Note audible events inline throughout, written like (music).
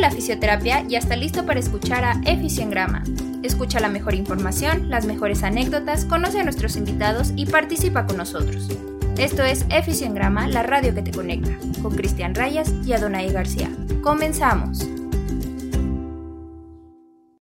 la fisioterapia ya está listo para escuchar a Efisiongrama. Escucha la mejor información, las mejores anécdotas, conoce a nuestros invitados y participa con nosotros. Esto es Efisiongrama, la radio que te conecta, con Cristian Rayas y Adonai García. Comenzamos.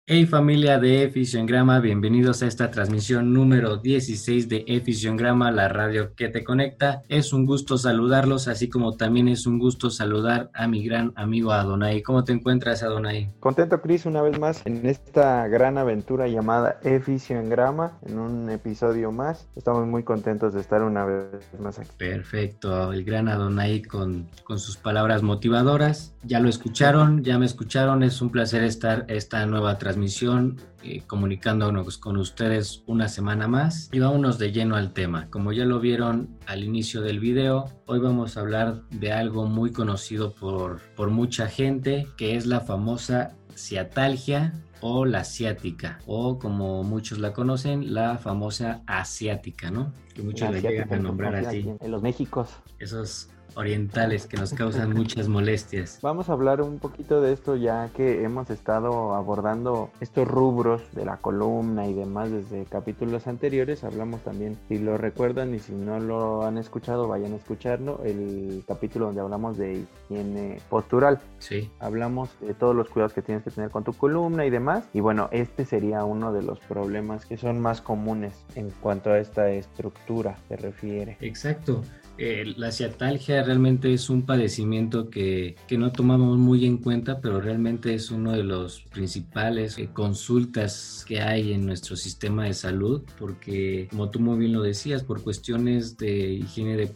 Hey familia de Efisiongrama, bienvenidos a esta transmisión número 16 de Efisiongrama, la radio que te conecta. Es un gusto saludarlos, así como también es un gusto saludar a mi gran amigo Adonai. ¿Cómo te encuentras, Adonai? Contento, Cris, una vez más en esta gran aventura llamada Efisiongrama, en un episodio más. Estamos muy contentos de estar una vez más aquí. Perfecto, el gran Adonai con, con sus palabras motivadoras. Ya lo escucharon, ya me escucharon, es un placer estar esta nueva transmisión eh, comunicándonos con ustedes una semana más y vámonos de lleno al tema. Como ya lo vieron al inicio del video, hoy vamos a hablar de algo muy conocido por, por mucha gente, que es la famosa ciatalgia o la asiática, o como muchos la conocen, la famosa asiática, ¿no? Que muchos le llegan a nombrar así. En los Méxicos. Esos orientales que nos causan muchas molestias. Vamos a hablar un poquito de esto ya que hemos estado abordando estos rubros de la columna y demás desde capítulos anteriores. Hablamos también, si lo recuerdan y si no lo han escuchado, vayan a escucharlo, el capítulo donde hablamos de higiene postural. Sí. Hablamos de todos los cuidados que tienes que tener con tu columna y demás. Y bueno, este sería uno de los problemas que son más comunes en cuanto a esta estructura se refiere. Exacto. Eh, la ciatalgia realmente es un padecimiento que, no tomamos muy en cuenta, pero realmente es uno de los principales eh, consultas que hay en nuestro sistema de salud, porque como tú muy bien lo decías, por cuestiones de higiene de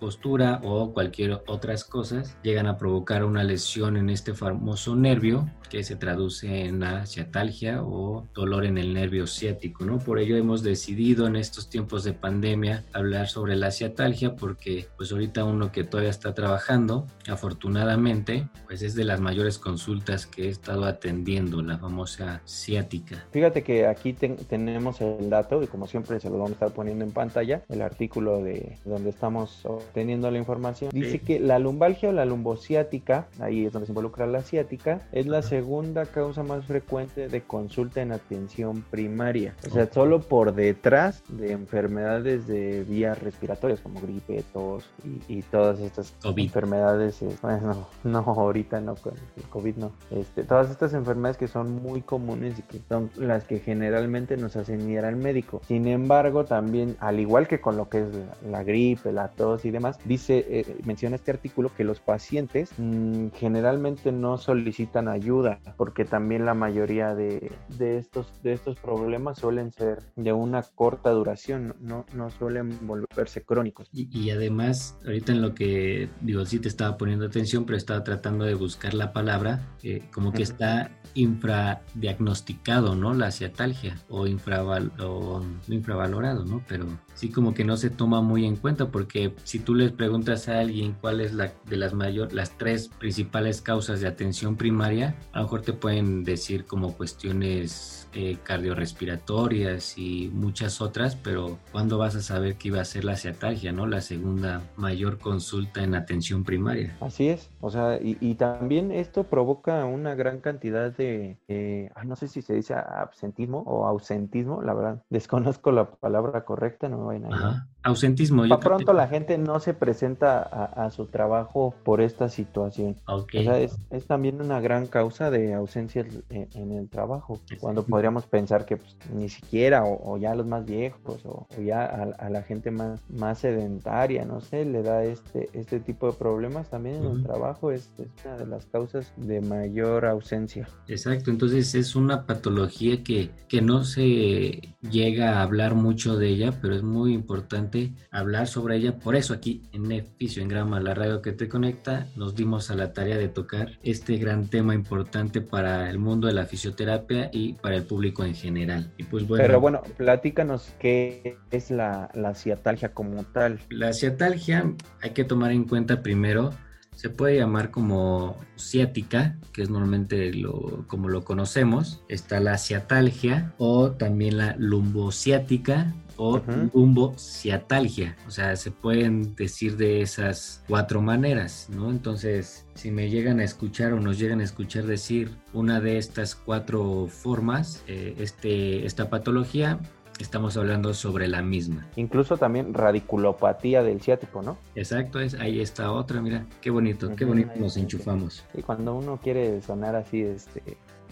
postura o cualquier otras cosas, llegan a provocar una lesión en este famoso nervio que se traduce en la ciatalgia o dolor en el nervio ciático, ¿no? Por ello hemos decidido en estos tiempos de pandemia hablar sobre la ciatalgia porque pues ahorita uno que todavía está trabajando, afortunadamente, pues es de las mayores consultas que he estado atendiendo, la famosa ciática. Fíjate que aquí tenemos el dato y como siempre se lo vamos a estar poniendo en pantalla, el artículo de donde estamos obteniendo la información. Dice que la lumbalgia o la lumbociática, ahí es donde se involucra la ciática, es la segunda segunda causa más frecuente de consulta en atención primaria. O sea, solo por detrás de enfermedades de vías respiratorias como gripe, tos y, todas estas enfermedades. Eh, bueno, (laughs) no, ahorita no, el COVID no. Este, todas estas enfermedades que son muy comunes y que son las que generalmente nos hacen ir al médico. Sin embargo, también, al igual que con lo que es la, gripe, la tos y demás, dice, eh, menciona este artículo que los pacientes mm, generalmente no solicitan ayuda porque también la mayoría de, estos, de estos problemas suelen ser de una corta duración, no, no suelen volverse crónicos. Y, además, ahorita en lo que digo, sí te estaba poniendo atención, pero estaba tratando de buscar la palabra, eh, como que está infradiagnosticado, ¿no? La ciatalgia o, infraval o infravalorado, ¿no? Pero sí como que no se toma muy en cuenta porque si tú les preguntas a alguien cuál es la de las mayor las tres principales causas de atención primaria, a lo mejor te pueden decir como cuestiones eh, cardiorrespiratorias y muchas otras, pero ¿cuándo vas a saber que iba a ser la ciatalgia, no? La segunda mayor consulta en atención primaria. Así es, o sea, y, también esto provoca una gran cantidad de, no sé si se dice absentismo o ausentismo, la verdad, desconozco la palabra correcta, no me vayan a Ausentismo. Yo pronto la gente no se presenta a, su trabajo por esta situación. O sea, es, también una gran causa de ausencia en, el trabajo. Cuando podríamos pensar que pues, ni siquiera, o, ya los más viejos, o, ya a, la gente más, más sedentaria, no sé, le da este, este tipo de problemas también en el trabajo. Es, es, una de las causas de mayor ausencia. Exacto, entonces es una patología que, que no se llega a hablar mucho de ella, pero es muy importante hablar sobre ella. Por eso aquí en Neficio en Grama, la radio que te conecta, nos dimos a la tarea de tocar este gran tema importante para el mundo de la fisioterapia y para el público en general. Y pues bueno, Pero bueno, platícanos qué es la, la ciatalgia como tal. La ciatalgia hay que tomar en cuenta primero se puede llamar como ciática, que es normalmente lo, como lo conocemos. Está la ciatalgia o también la lumbociática o lumbociatalgia. O sea, se pueden decir de esas cuatro maneras, ¿no? Entonces, si me llegan a escuchar o nos llegan a escuchar decir una de estas cuatro formas, eh, este, esta patología, estamos hablando sobre la misma. Incluso también radiculopatía del ciático, ¿no? Exacto, es, ahí está otra, mira, qué bonito, qué bonito nos enchufamos. Y cuando uno quiere sonar así, este,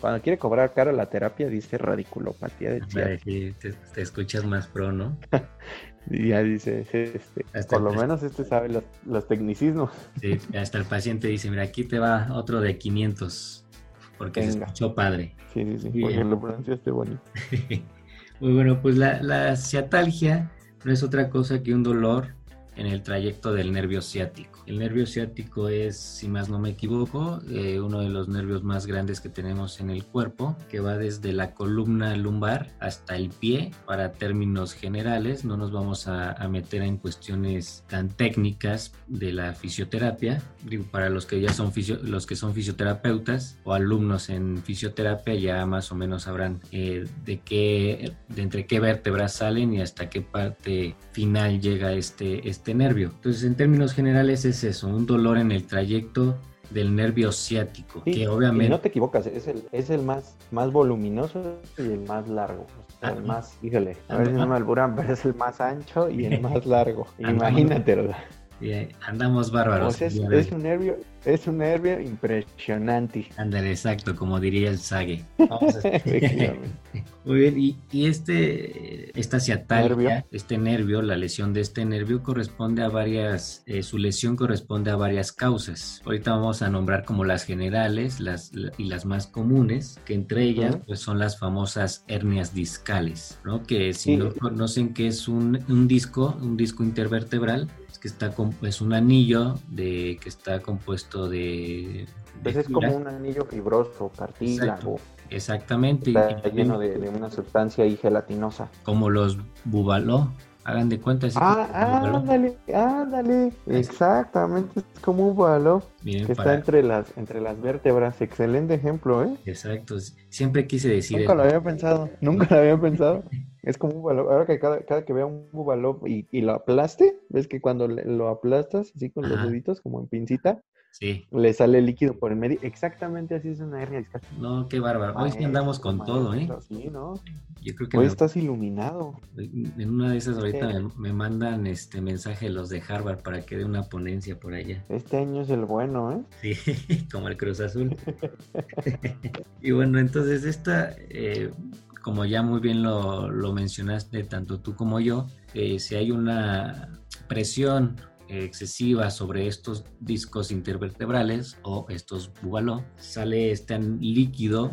cuando quiere cobrar cara la terapia, dice radiculopatía ciático. Sí, te, escuchas más pro, ¿no? (laughs) y ya dice, este, por lo menos este sabe los, tecnicismos. Sí, hasta el paciente dice, mira, aquí te va otro de 500, porque se escuchó padre. Sí, sí, sí, porque lo pronunciaste bonito. (laughs) Muy bueno, pues la, la ciatalgia no es otra cosa que un dolor en el trayecto del nervio ciático. El nervio ciático es, si más no me equivoco, eh, uno de los nervios más grandes que tenemos en el cuerpo, que va desde la columna lumbar hasta el pie. Para términos generales, no nos vamos a, meter en cuestiones tan técnicas de la fisioterapia. Digo, para los que ya son los que son fisioterapeutas o alumnos en fisioterapia, ya más o menos sabrán eh, de qué, de entre qué vértebras salen y hasta qué parte final llega este, este nervio. Entonces, en términos generales es eso, un dolor en el trayecto del nervio ciático, que obviamente... no te equivocas, es el, es el más, más voluminoso y el más largo. el ah, más, híjole, a ver si no me alburan, pero es el más ancho y el (laughs) más largo. Imagínate, andamos bárbaros. es, es, un nervio, es un nervio impresionante. Ándale, exacto, como diría el Sage. (laughs) Muy bien, y, y, este, esta ciatalgia, este nervio, la lesión de este nervio corresponde a varias, eh, su lesión corresponde a varias causas. Ahorita vamos a nombrar como las generales las, y las más comunes, que entre ellas pues son las famosas hernias discales, ¿no? Que si no conocen que es un, un disco, un disco intervertebral, que está es un anillo de que está compuesto de... Pues es como un anillo fibroso, cartílago. Exactamente. Está lleno de, una sustancia ahí gelatinosa. Como los bubaló. Hagan de cuenta. ah, ándale, ándale. Exactamente, es como un bubaló. que está entre las, entre las vértebras. Excelente ejemplo, ¿eh? Exacto. Siempre quise decir. Nunca lo había pensado. Nunca lo había pensado. (laughs) Es como un bubaló. Ahora que cada, cada que vea un bubaló y, y, lo aplaste, ves que cuando lo aplastas así con los deditos, como en pincita, Sí. Le sale líquido por el medio. Exactamente así es una hernia discal. No, qué bárbaro. Hoy sí andamos con todo, ¿eh? Sí, ¿no? Yo creo que Hoy estás iluminado. En una de esas ahorita me, mandan este mensaje los de Harvard para que dé una ponencia por allá. Este año es el bueno, ¿eh? Sí, (laughs) como el Cruz Azul. (laughs) (laughs) y bueno, entonces esta, eh, como ya muy bien lo, lo, mencionaste tanto tú como yo, eh, si hay una presión excesiva sobre estos discos intervertebrales o estos búbalo, sale este líquido,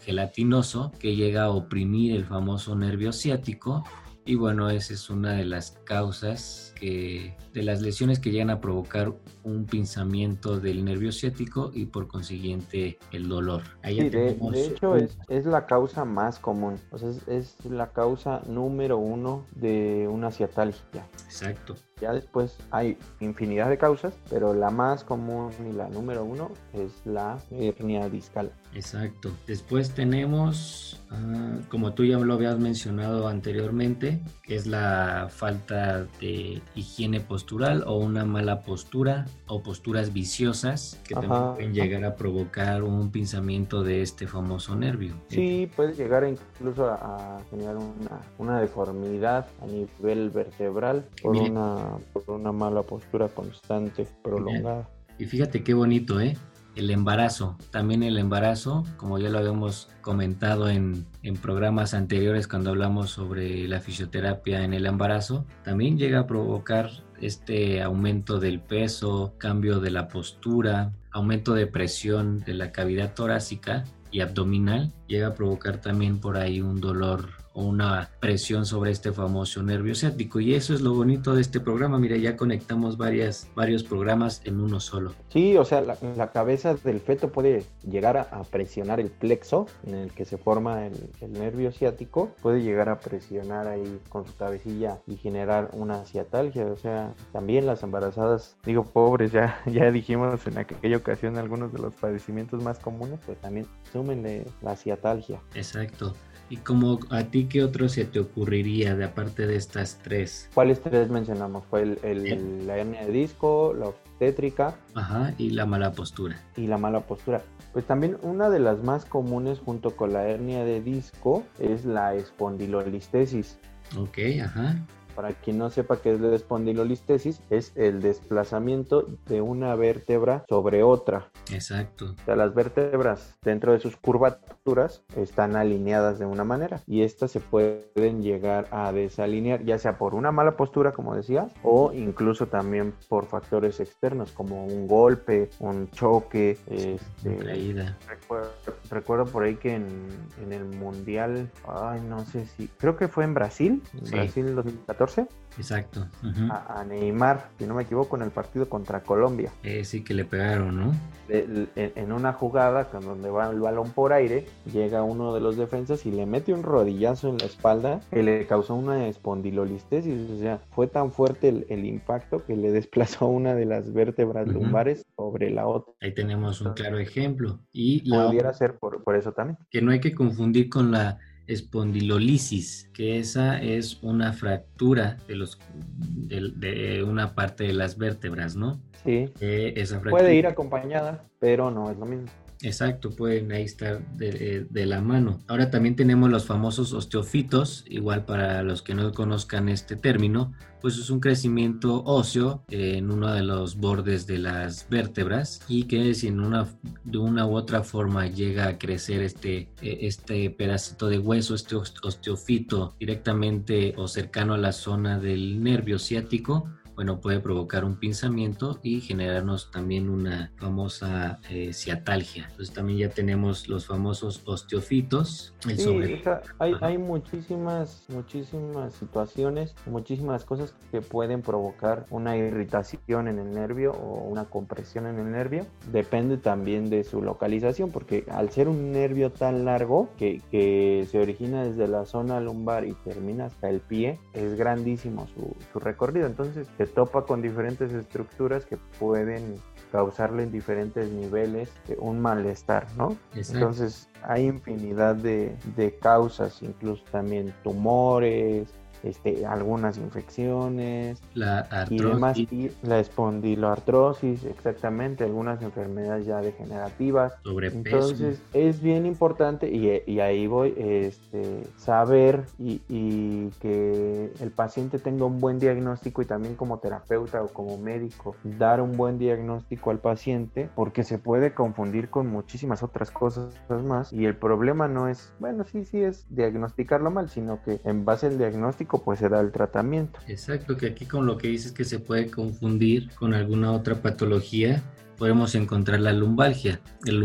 gelatinoso, que llega a oprimir el famoso nervio ciático y bueno, esa es una de las causas que, de las lesiones que llegan a provocar un pinzamiento del nervio ciático y por consiguiente el dolor. sí, de, hecho es, es, la causa más común, o sea, es, es, la causa número uno de una ciatalgia. Exacto. Ya después hay infinidad de causas, pero la más común y la número uno es la hernia discal. Exacto. Después tenemos, ah, como tú ya lo habías mencionado anteriormente, que es la falta de higiene postural o una mala postura o posturas viciosas que también pueden llegar a provocar un pinzamiento de este famoso nervio. Sí, puede llegar incluso a, generar una, una, deformidad a nivel vertebral por una por una mala postura constante, prolongada. Y fíjate qué bonito, ¿eh? El embarazo, también el embarazo, como ya lo habíamos comentado en, en, programas anteriores cuando hablamos sobre la fisioterapia en el embarazo, también llega a provocar este aumento del peso, cambio de la postura, aumento de presión de la cavidad torácica y abdominal, llega a provocar también por ahí un dolor una presión sobre este famoso nervio ciático. Y eso es lo bonito de este programa. Mira, ya conectamos varias, varios programas en uno solo. Sí, o sea, la, cabeza del feto puede llegar a, presionar el plexo en el que se forma el, nervio ciático. Puede llegar a presionar ahí con su cabecilla y generar una ciatalgia. O sea, también las embarazadas, digo, pobres, ya, (laughs) ya dijimos en aquella ocasión algunos de los padecimientos más comunes, pues también súmenle la ciatalgia. Exacto. Y como a ti qué otro se te ocurriría de aparte de estas tres? ¿Cuáles tres mencionamos? Fue el, la hernia de disco, la obstétrica. Ajá, y la mala postura. Y la mala postura. Pues también una de las más comunes junto con la hernia de disco es la espondilolistesis. Ok, ajá. Para quien no sepa qué es la espondilolistesis, es el desplazamiento de una vértebra sobre otra. Exacto. O sea, las vértebras dentro de sus curvaturas están alineadas de una manera y estas se pueden llegar a desalinear, ya sea por una mala postura, como decías, o incluso también por factores externos como un golpe, un choque, este, caída. Recuerdo, por ahí que en, en, el mundial, ay, no sé si, creo que fue en Brasil, en Brasil 2014 Exacto. a, Neymar, si no me equivoco, en el partido contra Colombia. Eh, sí que le pegaron, ¿no? en, una jugada con donde va el balón por aire, llega uno de los defensas y le mete un rodillazo en la espalda que le causó una espondilolistesis. O sea, fue tan fuerte el, impacto que le desplazó una de las vértebras lumbares sobre la otra. Ahí tenemos un claro ejemplo. Y Pudiera ser por, por eso también. Que no hay que confundir con la espondilolisis, que esa es una fractura de, los, de, una parte de las vértebras, ¿no? Sí. Puede ir acompañada, pero no es lo mismo. Exacto, pueden ahí estar de, la mano. Ahora también tenemos los famosos osteofitos, igual para los que no conozcan este término, pues es un crecimiento óseo en uno de los bordes de las vértebras y que si en de una u otra forma llega a crecer este, e, este pedacito de hueso, este osteofito directamente o cercano a la zona del nervio ciático, bueno, puede provocar un pinzamiento y generarnos también una famosa eh, ciatalgia. Entonces también ya tenemos los famosos osteofitos. sí, hay, hay muchísimas, muchísimas situaciones, muchísimas cosas que pueden provocar una irritación en el nervio o una compresión en el nervio. Depende también de su localización, porque al ser un nervio tan largo que, que se origina desde la zona lumbar y termina hasta el pie, es grandísimo su, su recorrido. Entonces, topa con diferentes estructuras que pueden causarle en diferentes niveles un malestar, ¿no? Entonces hay infinidad de, de causas, incluso también tumores, este, algunas infecciones la artrosis. y la espondiloartrosis, exactamente, algunas enfermedades ya degenerativas. Entonces es bien importante y, ahí voy, este, saber y, y, que el paciente tenga un buen diagnóstico y también como terapeuta o como médico dar un buen diagnóstico al paciente porque se puede confundir con muchísimas otras cosas más y el problema no es, bueno, sí, sí es diagnosticarlo mal, sino que en base al diagnóstico pues se da el tratamiento. Exacto, que aquí con lo que dices que se puede confundir con alguna otra patología podemos encontrar la lumbalgia. El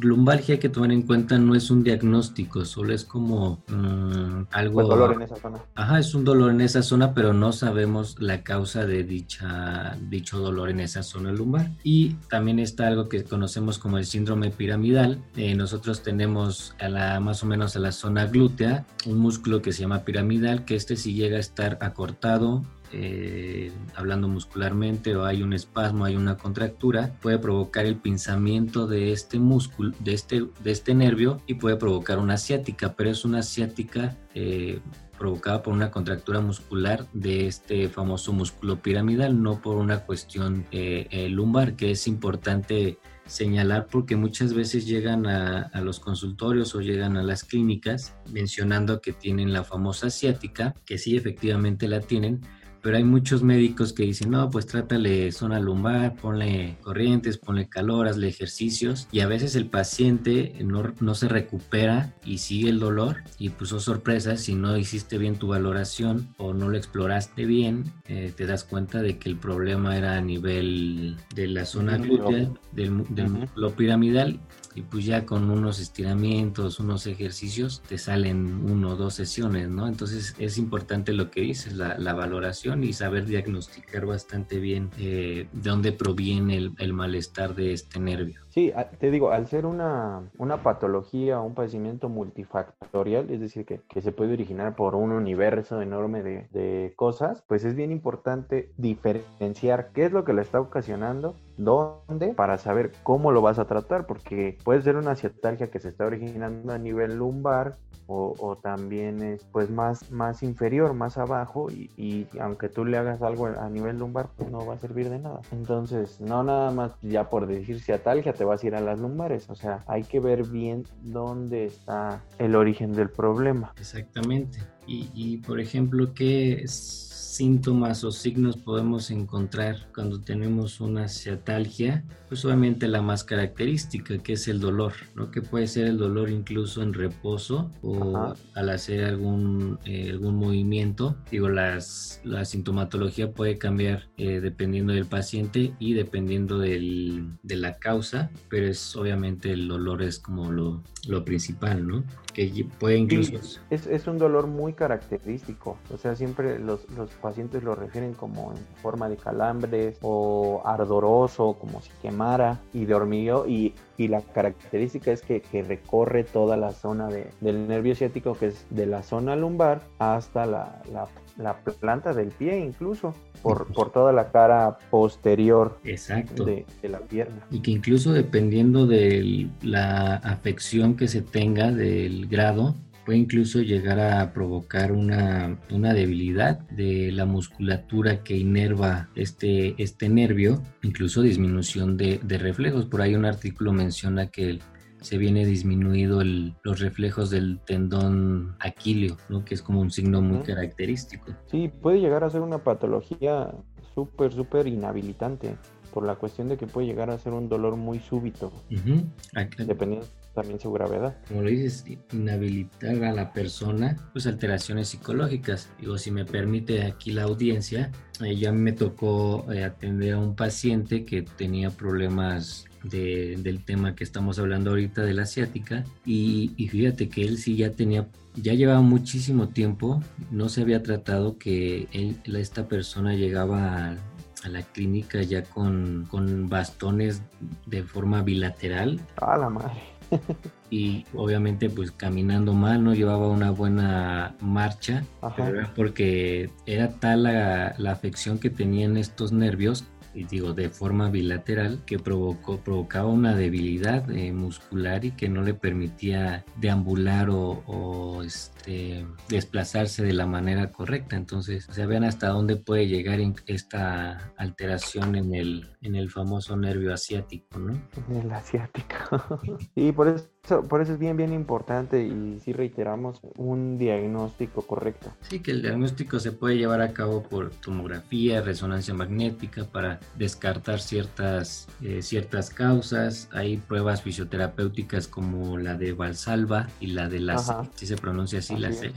lumbalgia hay que tomar en cuenta no es un diagnóstico, solo es como mm, algo... Un dolor en esa zona. Ajá, es un dolor en esa zona, pero no sabemos la causa de dicha, dicho dolor en esa zona lumbar. Y también está algo que conocemos como el síndrome piramidal. Eh, nosotros tenemos a la, más o menos a la zona glútea un músculo que se llama piramidal, que este si llega a estar acortado eh, hablando muscularmente o hay un espasmo, hay una contractura, puede provocar el pinzamiento de este músculo, de este, de este nervio y puede provocar una ciática, pero es una ciática eh, provocada por una contractura muscular de este famoso músculo piramidal, no por una cuestión eh, lumbar, que es importante señalar porque muchas veces llegan a, a, los consultorios o llegan a las clínicas mencionando que tienen la famosa ciática, que sí efectivamente la tienen, pero hay muchos médicos que dicen, no, pues trátale zona lumbar, ponle corrientes, ponle calor, hazle ejercicios y a veces el paciente no, no se recupera y sigue el dolor y puso oh, sorpresa si no hiciste bien tu valoración o no lo exploraste bien, eh, te das cuenta de que el problema era a nivel de la zona glútea, del, del músculo piramidal y pues ya con unos estiramientos, unos ejercicios, te salen uno o dos sesiones, ¿no? Entonces es importante lo que dices, la, valoración y saber diagnosticar bastante bien eh, de dónde proviene el, malestar de este nervio. Sí, te digo, al ser una, una patología o un padecimiento multifactorial, es decir, que, que, se puede originar por un universo enorme de, de cosas, pues es bien importante diferenciar qué es lo que le está ocasionando dónde para saber cómo lo vas a tratar, porque puede ser una ciatalgia que se está originando a nivel lumbar o, también es pues más, más inferior, más abajo y, aunque tú le hagas algo a nivel lumbar pues no va a servir de nada. Entonces no nada más ya por decir ciatalgia te vas a ir a las lumbares, o sea hay que ver bien dónde está el origen del problema. Exactamente. Y, y por ejemplo, ¿qué es? Síntomas o signos podemos encontrar cuando tenemos una ciatalgia? Pues obviamente la más característica, que es el dolor, ¿no? Que puede ser el dolor incluso en reposo o al hacer algún, eh, algún movimiento. Digo, las, la sintomatología puede cambiar eh, dependiendo del paciente y dependiendo del, de la causa, pero es obviamente el dolor es como lo, lo principal, ¿no? Que puede incluso... es, es, un dolor muy característico, o sea, siempre los, los pacientes lo refieren como en forma de calambres o ardoroso, como si quemara, y de hormigueo, y, y la característica es que, que recorre toda la zona de, del nervio ciático, que es de la zona lumbar hasta la, la, la planta del pie incluso. Por, por, toda la cara posterior Exacto. De, de, la pierna. Y que incluso dependiendo de la afección que se tenga del grado, puede incluso llegar a provocar una, una, debilidad de la musculatura que inerva este, este nervio, incluso disminución de, de reflejos. Por ahí un artículo menciona que se viene disminuido el, los reflejos del tendón aquileo, ¿no? que es como un signo muy característico. Sí, puede llegar a ser una patología súper, súper inhabilitante por la cuestión de que puede llegar a ser un dolor muy súbito, uh -huh. dependiendo también su gravedad. Como lo dices, inhabilitar a la persona, pues alteraciones psicológicas. Digo, si me permite aquí la audiencia, eh, ya me tocó eh, atender a un paciente que tenía problemas de, del tema que estamos hablando ahorita de la asiática y, y fíjate que él sí ya tenía ya llevaba muchísimo tiempo, no se había tratado que él, esta persona llegaba a, a la clínica ya con, con, bastones de forma bilateral. A la madre. (laughs) y obviamente pues caminando mal, no llevaba una buena marcha, pero era porque era tal la, la afección que tenían estos nervios y digo de forma bilateral que provocó provocaba una debilidad eh, muscular y que no le permitía deambular o, o este, desplazarse de la manera correcta entonces o sea vean hasta dónde puede llegar esta alteración en el en el famoso nervio asiático no en el asiático (laughs) y por eso por eso es bien, bien importante y sí reiteramos un diagnóstico correcto. Sí, que el diagnóstico se puede llevar a cabo por tomografía, resonancia magnética para descartar ciertas, eh, ciertas causas. Hay pruebas fisioterapéuticas como la de Valsalva y la de la C, si se pronuncia así, así la C.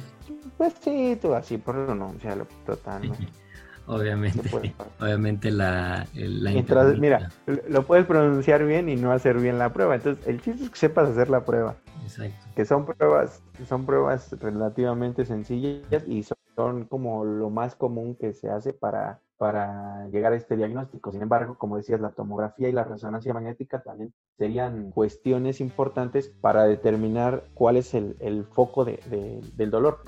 Pues sí, tú así pronuncialo totalmente. (laughs) Obviamente, obviamente la, la Mientras, mira, lo puedes pronunciar bien y no hacer bien la prueba. Entonces, el chiste es que sepas hacer la prueba. Exacto. Que son pruebas, son pruebas relativamente sencillas y son como lo más común que se hace para para llegar a este diagnóstico. Sin embargo, como decías, la tomografía y la resonancia magnética también serían cuestiones importantes para determinar cuál es el, el foco de, de, del dolor.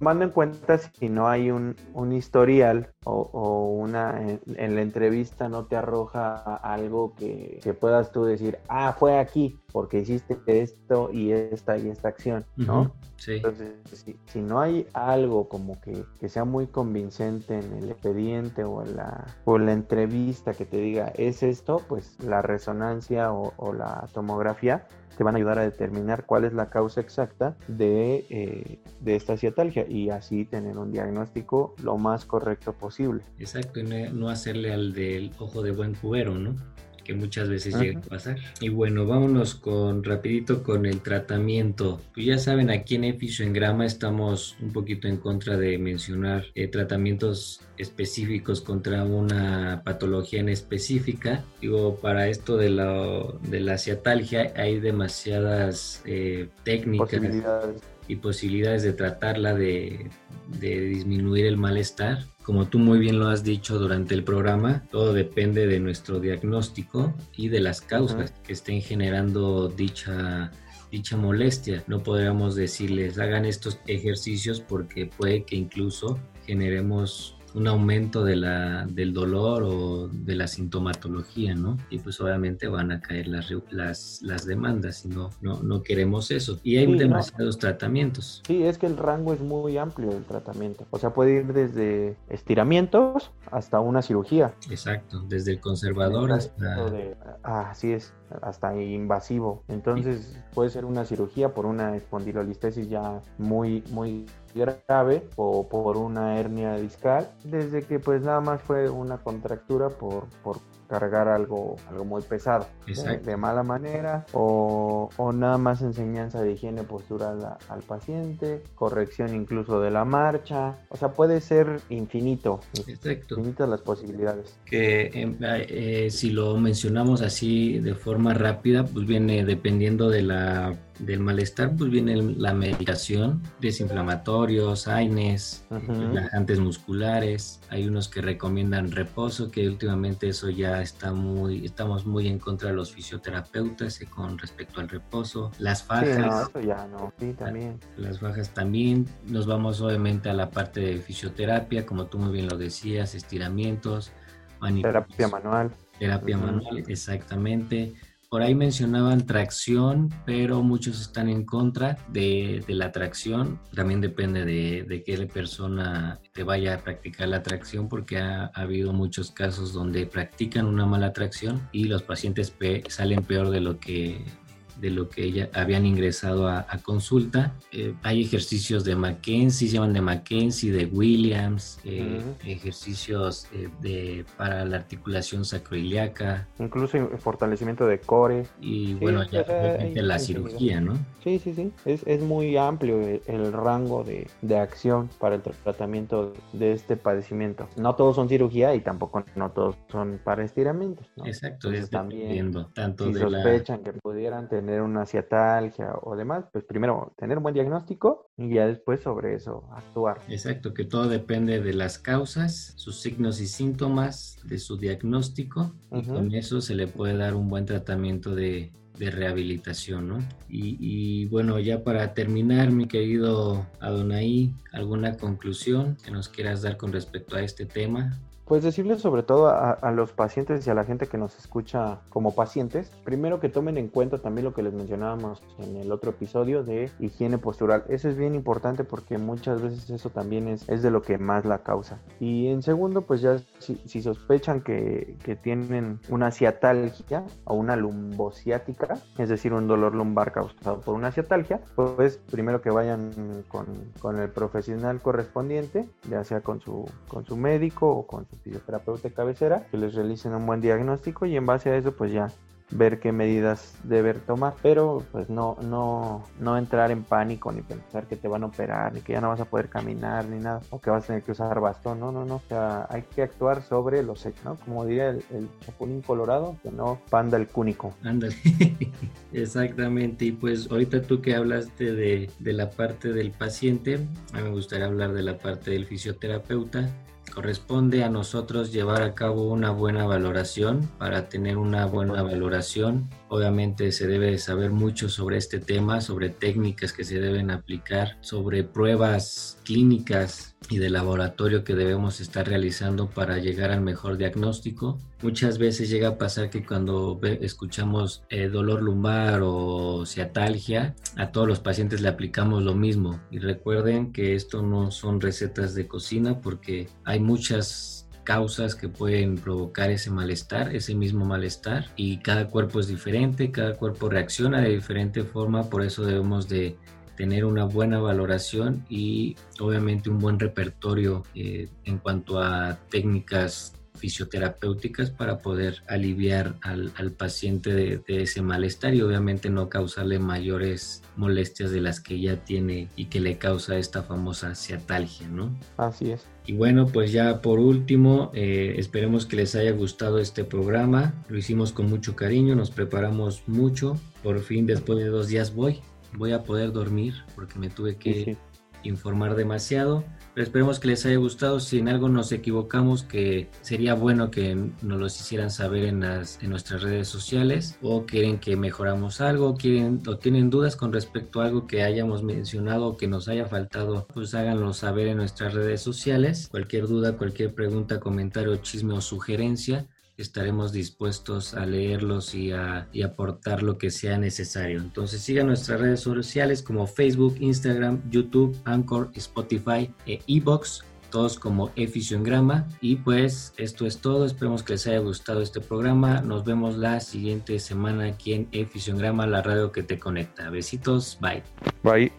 Tomando en cuenta si no hay un, un historial o, o una en, en, la entrevista no te arroja algo que, que, puedas tú decir, ah, fue aquí porque hiciste esto y esta y esta acción, ¿no? Uh -huh. sí. Entonces, si, si, no hay algo como que, que, sea muy convincente en el expediente o en la, o en la entrevista que te diga, es esto, pues la resonancia o, o la tomografía te van a ayudar a determinar cuál es la causa exacta de, eh, de esta ciatalgia y así tener un diagnóstico lo más correcto posible. Exacto, no hacerle al del ojo de buen cubero, ¿no? Que muchas veces Ajá. llega a pasar. Y bueno, vámonos con rapidito con el tratamiento. Pues ya saben, aquí en Grama estamos un poquito en contra de mencionar eh, tratamientos específicos contra una patología en específica. Digo, para esto de la, de la ciatalgia hay demasiadas eh, técnicas y posibilidades de tratarla, de, de disminuir el malestar. Como tú muy bien lo has dicho durante el programa, todo depende de nuestro diagnóstico y de las causas que estén generando dicha dicha molestia. No podríamos decirles hagan estos ejercicios porque puede que incluso generemos un aumento de la, del dolor o de la sintomatología, ¿no? Y pues obviamente van a caer las, las, las demandas y no, no, no queremos eso. Y hay demasiados tratamientos. Sí, es que el rango es muy amplio del tratamiento. O sea, puede ir desde estiramientos hasta una cirugía. Exacto, desde el conservador hasta... ah, así es, hasta invasivo. Entonces puede ser una cirugía por una espondilolistesis ya muy, muy grave o por una hernia discal, desde que pues nada más fue una contractura por, por cargar algo, algo muy pesado de, mala manera o, o, nada más enseñanza de higiene postural al paciente, corrección incluso de la marcha, o sea, puede ser infinito, Exacto. infinitas las posibilidades. Que em, eh, si lo mencionamos así de forma rápida, pues viene dependiendo de la del malestar, pues viene la medicación, desinflamatorios, AINES, relajantes musculares. Hay unos que recomiendan reposo, que últimamente eso ya está muy, estamos muy en contra de los fisioterapeutas eh, con respecto al reposo. Las fajas. Sí, ya no, sí, también. Las fajas también. Nos vamos obviamente a la parte de fisioterapia, como tú muy bien lo decías, estiramientos, Terapia manual. Terapia manual, exactamente por ahí mencionaban tracción, pero muchos están en contra de, la tracción. También depende de, de, qué persona te vaya a practicar la tracción, porque ha, habido muchos casos donde practican una mala tracción y los pacientes salen peor de lo que de lo que ya habían ingresado a, consulta. Eh, hay ejercicios de Mackenzie, se llaman de Mackenzie, de Williams, eh, ejercicios eh, de, para la articulación sacroiliaca. Incluso fortalecimiento de core. Y bueno, ya de la cirugía, ¿no? Sí, sí, sí. Es, es muy amplio el, rango de, de, acción para el tratamiento de este padecimiento. No todos son cirugía y tampoco no todos son para estiramientos. Exacto, es también tanto si sospechan que pudieran tener una ciatalgia o demás, pues primero tener un buen diagnóstico y ya después sobre eso actuar. Exacto, que todo depende de las causas, sus signos y síntomas, de su diagnóstico y con eso se le puede dar un buen tratamiento de, rehabilitación, ¿no? Y, y, bueno, ya para terminar, mi querido Adonai, ¿alguna conclusión que nos quieras dar con respecto a este tema? Pues decirle sobre todo a, los pacientes y a la gente que nos escucha como pacientes, primero que tomen en cuenta también lo que les mencionábamos en el otro episodio de higiene postural. Eso es bien importante porque muchas veces eso también es, es de lo que más la causa. Y en segundo, pues ya si, sospechan que, que, tienen una ciatalgia o una lumbociática, es decir, un dolor lumbar causado por una ciatalgia, pues primero que vayan con, con el profesional correspondiente, ya sea con su, con su médico o con su fisioterapeuta de cabecera, que les realicen un buen diagnóstico y en base a eso pues ya ver qué medidas deber tomar, pero pues no, no, no entrar en pánico ni pensar que te van a operar, ni que ya no vas a poder caminar, ni nada, o que vas a tener que usar bastón, no, no, no, o sea, hay que actuar sobre los hechos, ¿no? Como diría el, chapulín colorado, que no panda el cúnico. Ándale, (laughs) exactamente, y pues ahorita tú que hablaste de, de la parte del paciente, a mí me gustaría hablar de la parte del fisioterapeuta, corresponde a nosotros llevar a cabo una buena valoración. Para tener una buena valoración, obviamente se debe saber mucho sobre este tema, sobre técnicas que se deben aplicar, sobre pruebas clínicas y de laboratorio que debemos estar realizando para llegar al mejor diagnóstico. Muchas veces llega a pasar que cuando escuchamos eh, dolor lumbar o ciatalgia, a todos los pacientes le aplicamos lo mismo. Y recuerden que esto no son recetas de cocina porque hay muchas causas que pueden provocar ese malestar, ese mismo malestar y cada cuerpo es diferente, cada cuerpo reacciona de diferente forma, por eso debemos de tener una buena valoración y obviamente un buen repertorio eh, en cuanto a técnicas fisioterapéuticas para poder aliviar al, paciente de, ese malestar y obviamente no causarle mayores molestias de las que ya tiene y que le causa esta famosa ciatalgia, ¿no? Así es. Y bueno, pues ya por último, eh, esperemos que les haya gustado este programa. Lo hicimos con mucho cariño, nos preparamos mucho. Por fin, después de dos días voy. voy a poder dormir porque me tuve que informar demasiado. Esperemos que les haya gustado. Si en algo nos equivocamos, que sería bueno que nos lo hicieran saber en, las, en nuestras redes sociales o quieren que mejoramos algo, quieren o tienen dudas con respecto a algo que hayamos mencionado o que nos haya faltado, pues háganlo saber en nuestras redes sociales. Cualquier duda, cualquier pregunta, comentario, chisme o sugerencia estaremos dispuestos a leerlos y a aportar lo que sea necesario. Entonces sigan nuestras redes sociales como Facebook, Instagram, YouTube, Anchor, Spotify e Ebox todos como Grama. Y pues esto es todo. Esperemos que les haya gustado este programa. Nos vemos la siguiente semana aquí en Grama, la radio que te conecta. Besitos. Bye. Bye.